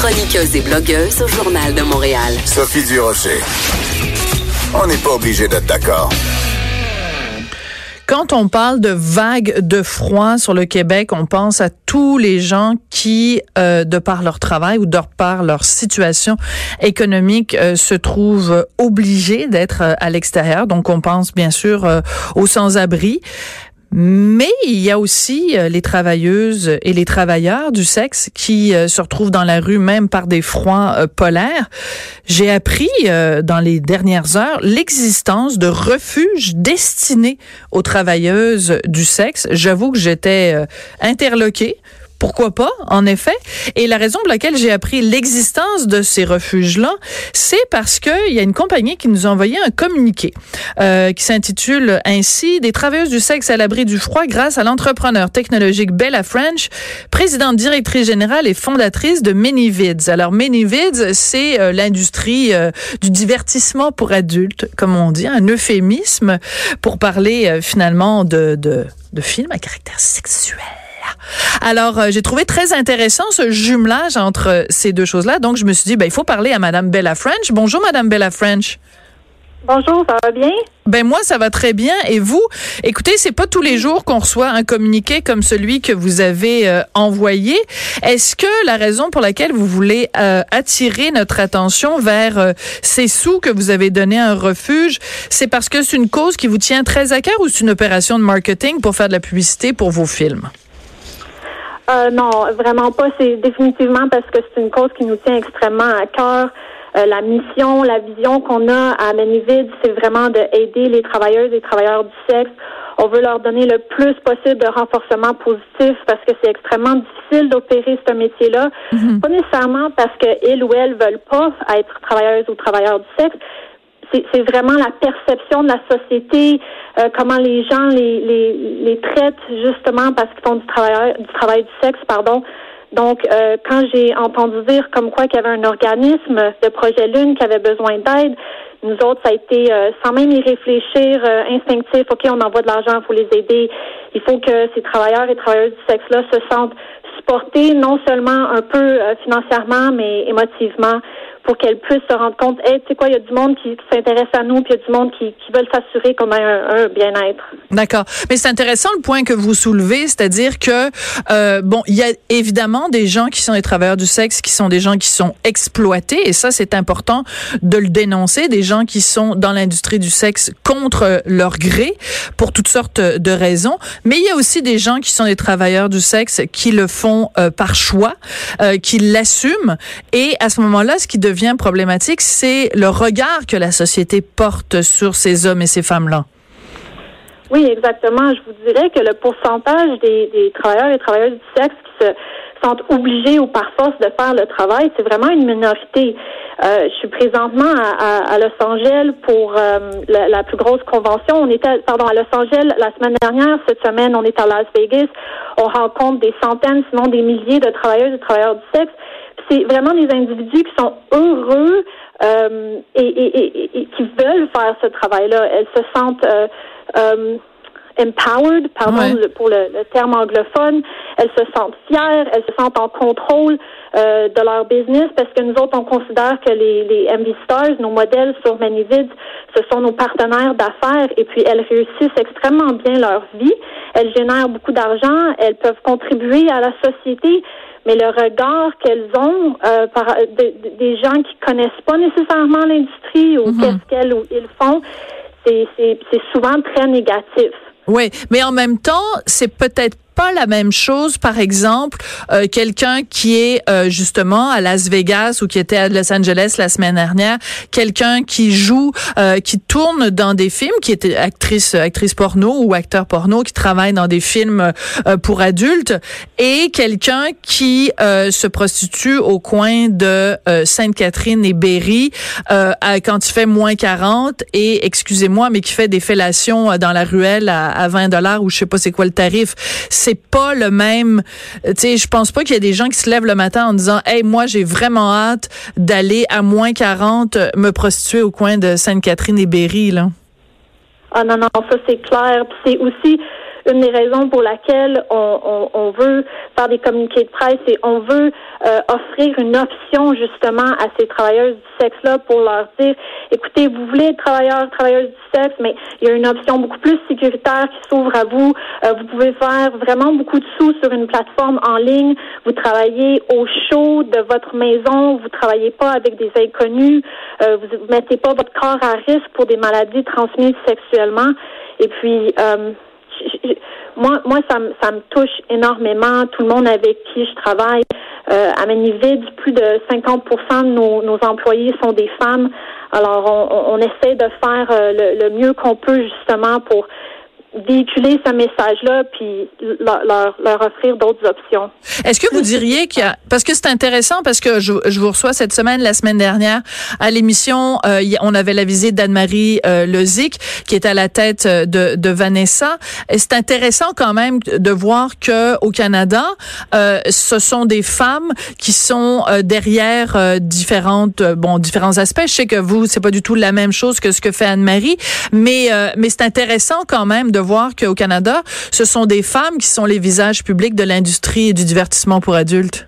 Chroniqueuse et blogueuse au Journal de Montréal. Sophie Durocher. On n'est pas obligé d'être d'accord. Quand on parle de vagues de froid sur le Québec, on pense à tous les gens qui, euh, de par leur travail ou de par leur situation économique, euh, se trouvent obligés d'être euh, à l'extérieur. Donc, on pense bien sûr euh, aux sans-abri. Mais il y a aussi euh, les travailleuses et les travailleurs du sexe qui euh, se retrouvent dans la rue même par des froids euh, polaires. J'ai appris dans les dernières heures l'existence de refuges destinés aux travailleuses du sexe. J'avoue que j'étais interloquée pourquoi pas, en effet. Et la raison pour laquelle j'ai appris l'existence de ces refuges-là, c'est parce qu'il y a une compagnie qui nous a envoyé un communiqué euh, qui s'intitule ainsi Des travailleuses du sexe à l'abri du froid grâce à l'entrepreneur technologique Bella French, présidente directrice générale et fondatrice de Manyvids. Alors Manyvids, c'est euh, l'industrie euh, du divertissement pour adultes, comme on dit, un euphémisme pour parler euh, finalement de, de, de films à caractère sexuel. Alors, euh, j'ai trouvé très intéressant ce jumelage entre ces deux choses-là. Donc, je me suis dit, ben, il faut parler à Madame Bella French. Bonjour, Madame Bella French. Bonjour, ça va bien? Ben moi ça va très bien et vous? Écoutez c'est pas tous les jours qu'on reçoit un communiqué comme celui que vous avez euh, envoyé. Est-ce que la raison pour laquelle vous voulez euh, attirer notre attention vers euh, ces sous que vous avez donné à un refuge, c'est parce que c'est une cause qui vous tient très à cœur ou c'est une opération de marketing pour faire de la publicité pour vos films? Euh, non, vraiment pas. C'est définitivement parce que c'est une cause qui nous tient extrêmement à cœur. Euh, la mission, la vision qu'on a à Manivid, c'est vraiment d'aider les travailleuses et travailleurs du sexe. On veut leur donner le plus possible de renforcement positif parce que c'est extrêmement difficile d'opérer ce métier-là. Pas nécessairement parce qu'elles ou elles veulent pas être travailleuses ou travailleurs du sexe, c'est vraiment la perception de la société, euh, comment les gens les, les, les traitent justement parce qu'ils font du travail du travail du sexe, pardon. Donc, euh, quand j'ai entendu dire comme quoi qu'il y avait un organisme de projet Lune qui avait besoin d'aide, nous autres, ça a été euh, sans même y réfléchir, instinctif. Ok, on envoie de l'argent, il faut les aider. Il faut que ces travailleurs et travailleuses du sexe-là se sentent supportés, non seulement un peu financièrement, mais émotivement pour qu'elles puissent se rendre compte, hey, tu sais quoi, il y a du monde qui, s'intéresse à nous, puis il y a du monde qui, qui veulent s'assurer qu'on a un, un bien-être. D'accord. Mais c'est intéressant le point que vous soulevez, c'est-à-dire que, euh, bon, il y a évidemment des gens qui sont des travailleurs du sexe, qui sont des gens qui sont exploités, et ça, c'est important de le dénoncer, des gens qui sont dans l'industrie du sexe contre leur gré, pour toutes sortes de raisons. Mais il y a aussi des gens qui sont des travailleurs du sexe qui le font euh, par choix, euh, qui l'assument, et à ce moment-là, ce qui devient devient problématique, c'est le regard que la société porte sur ces hommes et ces femmes-là. Oui, exactement. Je vous dirais que le pourcentage des, travailleurs et travailleuses du sexe qui se sentent obligés ou par force de faire le travail, c'est vraiment une minorité. Euh, je suis présentement à, Los Angeles pour euh, la, la, plus grosse convention. On était, pardon, à Los Angeles la semaine dernière. Cette semaine, on est à Las Vegas. On rencontre des centaines, sinon des milliers de travailleuses et travailleurs du sexe c'est vraiment des individus qui sont heureux euh, et, et, et, qui veulent faire ce travail-là. Elles se sentent euh, euh, empowered, pardon Ouais. le- pour le, le terme anglophone. Elles se sentent fières, elles se sentent en contrôle euh, de leur business parce que nous autres, on considère que les, les MV Stars, nos modèles sur Manivid, ce sont nos partenaires d'affaires et puis elles réussissent extrêmement bien leur vie. Elles génèrent beaucoup d'argent, elles peuvent contribuer à la société, mais le regard qu'elles ont euh, par de- de- des gens qui connaissent pas nécessairement l'industrie ou qu'est-ce qu'elles ou ils font, c'est souvent très négatif. Oui, mais en même temps, c'est peut-être pas la même chose, par exemple, euh, quelqu'un qui est euh, justement à Las Vegas ou qui était à Los Angeles la semaine dernière, quelqu'un qui joue, euh, qui tourne dans des films, qui était actrice, actrice porno ou acteur porno, qui travaille dans des films pour adultes, et quelqu'un qui se prostitue au coin de Sainte-Catherine et Berry quand il fait moins 40 et, excusez-moi, mais qui fait des fellations dans la ruelle à, à 20 dollars ou je sais pas c'est quoi le tarif. Pas le même. Tu sais, je pense pas qu'il y a des gens qui se lèvent le matin en disant, hey, moi j'ai vraiment hâte d'aller à moins 40 me prostituer au coin de Sainte-Catherine et Berry là. Ah non non, ça c'est clair. c'est aussi une des raisons pour laquelle on, veut faire des communiqués de presse et on veut euh, offrir une option justement à ces travailleuses du sexe-là pour leur dire, écoutez, vous voulez être travailleurs, travailleuses du sexe, mais il y a une option beaucoup plus sécuritaire qui s'ouvre à vous. Euh, vous pouvez faire vraiment beaucoup de sous sur une plateforme en ligne. Vous travaillez au chaud de votre maison. Vous travaillez pas avec des inconnus. Euh, vous mettez pas votre corps à risque pour des maladies transmises sexuellement. Et puis, euh, moi, moi, ça, me, ça me touche énormément. Tout le monde avec qui je travaille, euh, à Manivide, plus de 50% de nos, nos employés sont des femmes. Alors, on, on essaie de faire euh, le, le mieux qu'on peut justement pour véhiculer ce message-là puis leur, leur, offrir d'autres options. Est-ce que vous diriez qu'il y a parce que c'est intéressant parce que je, je, vous reçois cette semaine la semaine dernière à l'émission euh, on avait la visite d'Anne-Marie euh, Lezic qui est à la tête euh, de, de Vanessa c'est intéressant quand même de voir que au Canada euh, ce sont des femmes qui sont derrière différentes bon différents aspects je sais que vous c'est pas du tout la même chose que ce que fait Anne-Marie mais mais c'est intéressant quand même de voir qu'au Canada, ce sont des femmes qui sont les visages publics de l'industrie et du divertissement pour adultes?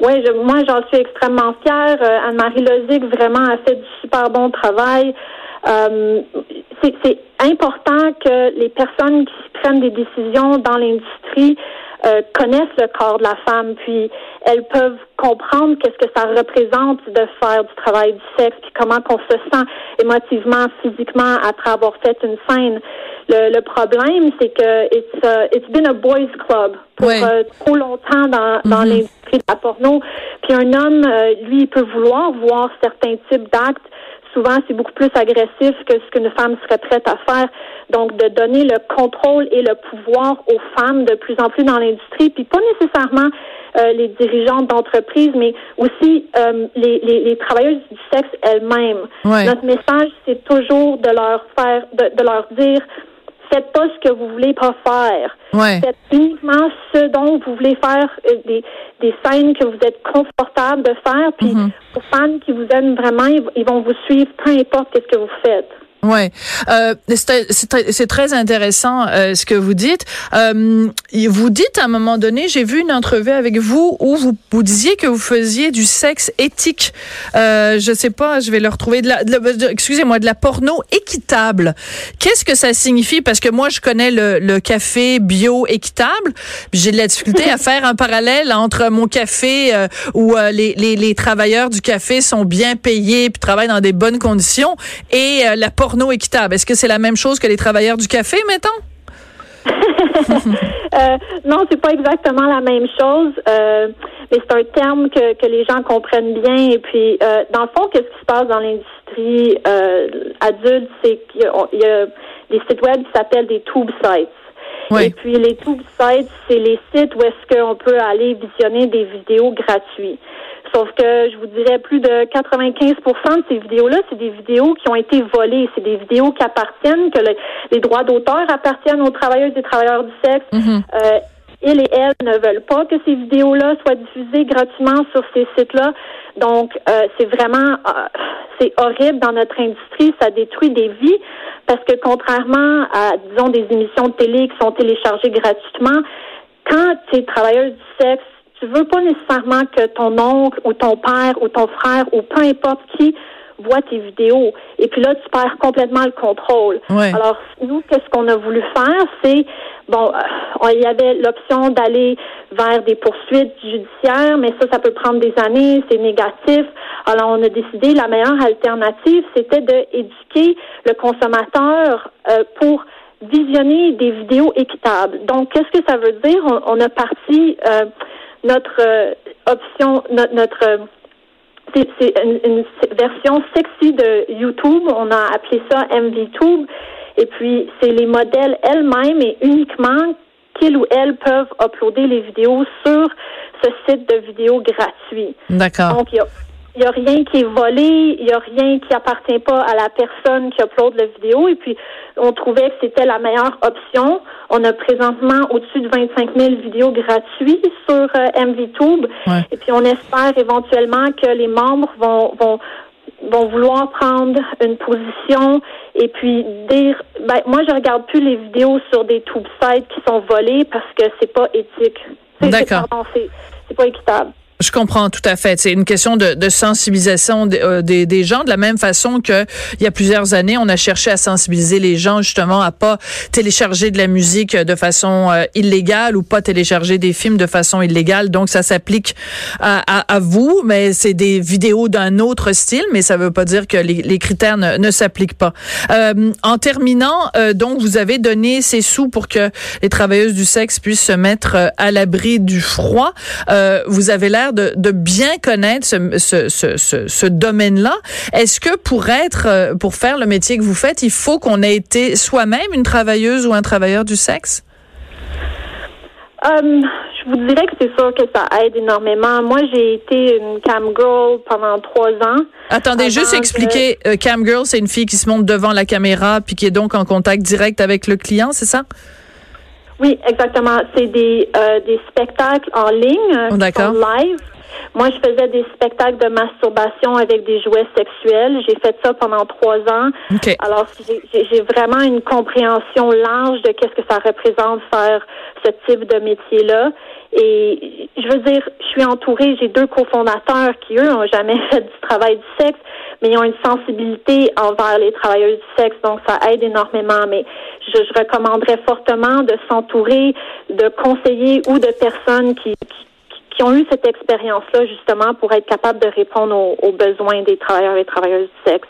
Oui, moi j'en suis extrêmement fière. Euh, Anne-Marie Lozic vraiment a fait du super bon travail. Euh, c'est important que les personnes qui prennent des décisions dans l'industrie euh, connaissent le corps de la femme, puis elles peuvent comprendre qu'est-ce que ça représente de faire du travail du sexe, puis comment qu'on se sent émotivement, physiquement après avoir fait une scène. Le, le problème, c'est que it's, uh, it's been a boys club pour euh, trop longtemps dans, dans mm-hmm. l'industrie de la porno. Puis un homme, euh, lui, il peut vouloir voir certains types d'actes souvent c'est beaucoup plus agressif que ce qu'une femme serait prête à faire. Donc de donner le contrôle et le pouvoir aux femmes de plus en plus dans l'industrie, puis pas nécessairement euh, les dirigeantes d'entreprise, mais aussi euh, les, les, les, travailleuses du sexe elles-mêmes. Notre message, c'est toujours de leur faire, de, de leur dire faites pas ce que vous voulez pas faire. Faites uniquement ce dont vous voulez faire euh, des, des scènes que vous êtes confortable de faire. Puis mm aux fans qui vous aiment vraiment, ils, vont vous suivre peu importe ce que vous faites. Ouais, euh, c'est très intéressant euh, ce que vous dites. Euh, vous dites à un moment donné, j'ai vu une entrevue avec vous où vous, vous disiez que vous faisiez du sexe éthique. Euh, je sais pas, je vais le retrouver. De la, excusez-moi, de la porno équitable. Qu'est-ce que ça signifie? Parce que moi, je connais le, le café bio équitable. J'ai de la difficulté à faire un parallèle entre mon café euh, où euh, les, les, les travailleurs du café sont bien payés puis travaillent dans des bonnes conditions et la porno équitable. Est-ce que c'est la même chose que les travailleurs du café, mettons? euh, non, c'est pas exactement la même chose, euh, mais c'est un terme que, que les gens comprennent bien. Et puis, euh, dans le fond, qu'est-ce qui se passe dans l'industrie euh, adulte, c'est qu'il y, a des sites web qui s'appellent des tube sites. Et puis les tube sites, c'est les sites où est-ce qu'on peut aller visionner des vidéos gratuites. Sauf que je vous dirais plus de 95% de ces vidéos-là, c'est des vidéos qui ont été volées. C'est des vidéos qui appartiennent, que les droits d'auteur appartiennent aux travailleuses et travailleurs du sexe. Mm-hmm. euh, ils et elles ne veulent pas que ces vidéos-là soient diffusées gratuitement sur ces sites-là. Donc, euh, c'est vraiment, euh, c'est horrible dans notre industrie. Ça détruit des vies parce que contrairement à, disons, des émissions de télé qui sont téléchargées gratuitement, quand tu es travailleuse du sexe, tu veux pas nécessairement que ton oncle ou ton père ou ton frère ou peu importe qui voit tes vidéos. Et puis là, tu perds complètement le contrôle. Alors, nous, qu'est-ce qu'on a voulu faire, c'est, bon, euh, il y avait l'option d'aller vers des poursuites judiciaires, mais ça, ça peut prendre des années, c'est négatif. Alors, on a décidé, la meilleure alternative, c'était d'éduquer le consommateur euh, pour visionner des vidéos équitables. Donc, qu'est-ce que ça veut dire? On, a parti euh, notre euh, option, notre, notre c'est une, version sexy de YouTube. On a appelé ça MVTube. Et puis, c'est les modèles elles-mêmes et uniquement qu'ils ou elles peuvent uploader les vidéos sur ce site de vidéos gratuit. D'accord. Donc, il y a il n'y a rien qui est volé, il n'y a rien qui appartient pas à la personne qui upload la vidéo. Et puis, on trouvait que c'était la meilleure option. On a présentement au-dessus de 25 000 vidéos gratuites sur euh, MVTube. Et puis, on espère éventuellement que les membres vont, vont vont vouloir prendre une position et puis dire ben moi je regarde plus les vidéos sur des tube sites qui sont volées parce que c'est pas éthique. D'accord. C'est pas équitable. Je comprends tout à fait. C'est une question de, de sensibilisation euh, des, des, gens, de la même façon que il y a plusieurs années, on a cherché à sensibiliser les gens justement à pas télécharger de la musique de façon euh, illégale ou pas télécharger des films de façon illégale. Donc ça s'applique à, à, à, vous, mais c'est des vidéos d'un autre style, mais ça veut pas dire que les, les critères ne, s'appliquent pas. Euh, en terminant, euh, donc vous avez donné ces sous pour que les travailleuses du sexe puissent se mettre à l'abri du froid. vous avez l'air de, bien connaître ce, domaine-là. Est-ce que pour être, euh, pour faire le métier que vous faites, il faut qu'on ait été soi-même une travailleuse ou un travailleur du sexe? Um, je vous dirais que c'est sûr que ça aide énormément. Moi, j'ai été une cam girl pendant trois ans. Attendez, juste expliquer. Euh, cam girl, c'est une fille qui se monte devant la caméra puis qui est donc en contact direct avec le client, c'est ça? Oui, exactement. C'est des, euh, des spectacles en ligne, euh, oh, live. Moi, je faisais des spectacles de masturbation avec des jouets sexuels. J'ai fait ça pendant trois ans. Alors, j'ai vraiment une compréhension large de qu'est-ce que ça représente faire ce type de métier-là. Et je veux dire, je suis entourée, j'ai deux cofondateurs qui, eux, n'ont jamais fait du travail du sexe, mais ils ont une sensibilité envers les travailleurs du sexe, donc ça aide énormément. Mais je, je recommanderais fortement de s'entourer de conseillers ou de personnes qui, qui ont eu cette expérience-là justement pour être capable de répondre aux, besoins des travailleurs et travailleuses du sexe.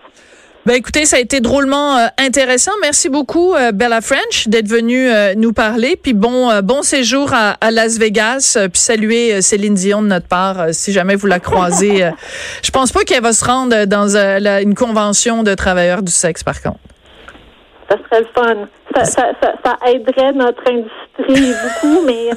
Ben écoutez, ça a été drôlement euh, intéressant. Merci beaucoup euh, Bella French d'être venue euh, nous parler. Puis bon bon séjour à, Las Vegas. puis saluer Céline Dion de notre part si jamais vous la croisez. je pense pas qu'elle va se rendre dans une convention de travailleurs du sexe par contre. Ça serait le fun. Ça, ça, ça, ça aiderait notre industrie beaucoup, mais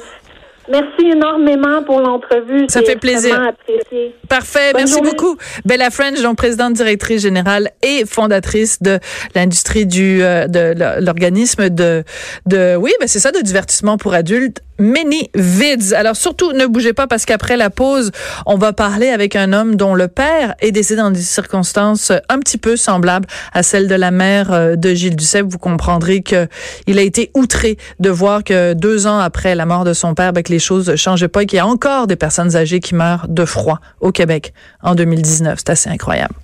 Merci énormément pour l'entrevue. Ça fait plaisir. Apprécié. Parfait. Merci beaucoup. Bella French, donc présidente directrice générale et fondatrice de l'industrie du euh, de l'organisme de de oui, ben c'est ça de divertissement pour adultes Many Vids. Alors surtout, ne bougez pas parce qu'après la pause, on va parler avec un homme dont le père est décédé dans des circonstances un petit peu semblables à celles de la mère euh, de Gilles Duceppe. Vous comprendrez que il a été outré de voir que deux ans après la mort de son père, ben, que les choses ne changeaient pas et qu'il y a encore des personnes âgées qui meurent de froid au Québec en 2019. C'est assez incroyable.